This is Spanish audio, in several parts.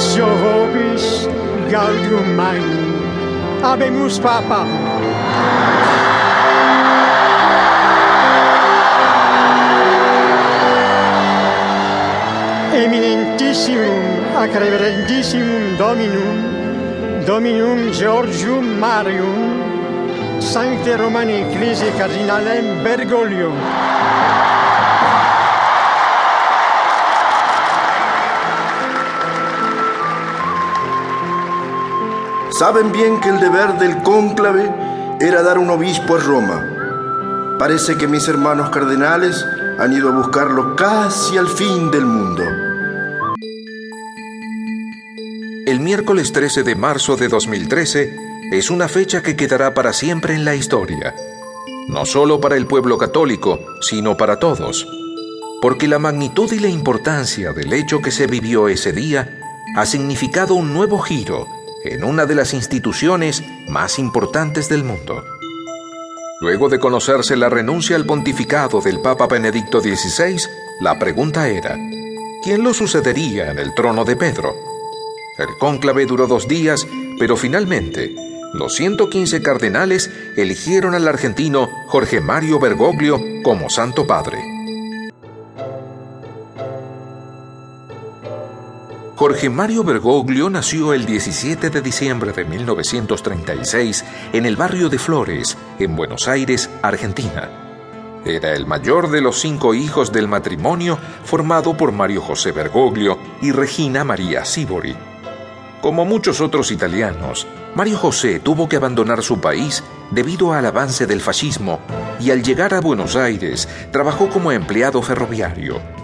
Ipso vobis gaudium magnum. Abemus Papa. Eminentissimum ac reverendissimum Dominum, Dominum Georgium Marium, Sancte Romani Ecclesiae Cardinalem Bergoglio. Saben bien que el deber del cónclave era dar un obispo a Roma. Parece que mis hermanos cardenales han ido a buscarlo casi al fin del mundo. El miércoles 13 de marzo de 2013 es una fecha que quedará para siempre en la historia. No solo para el pueblo católico, sino para todos. Porque la magnitud y la importancia del hecho que se vivió ese día ha significado un nuevo giro en una de las instituciones más importantes del mundo. Luego de conocerse la renuncia al pontificado del Papa Benedicto XVI, la pregunta era, ¿quién lo sucedería en el trono de Pedro? El cónclave duró dos días, pero finalmente los 115 cardenales eligieron al argentino Jorge Mario Bergoglio como Santo Padre. Jorge Mario Bergoglio nació el 17 de diciembre de 1936 en el barrio de Flores, en Buenos Aires, Argentina. Era el mayor de los cinco hijos del matrimonio formado por Mario José Bergoglio y Regina María Sibori. Como muchos otros italianos, Mario José tuvo que abandonar su país debido al avance del fascismo y al llegar a Buenos Aires trabajó como empleado ferroviario.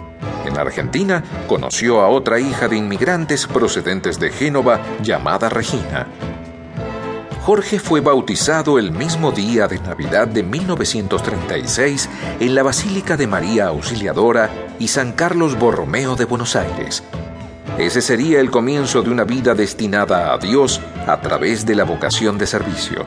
En Argentina conoció a otra hija de inmigrantes procedentes de Génova llamada Regina. Jorge fue bautizado el mismo día de Navidad de 1936 en la Basílica de María Auxiliadora y San Carlos Borromeo de Buenos Aires. Ese sería el comienzo de una vida destinada a Dios a través de la vocación de servicio.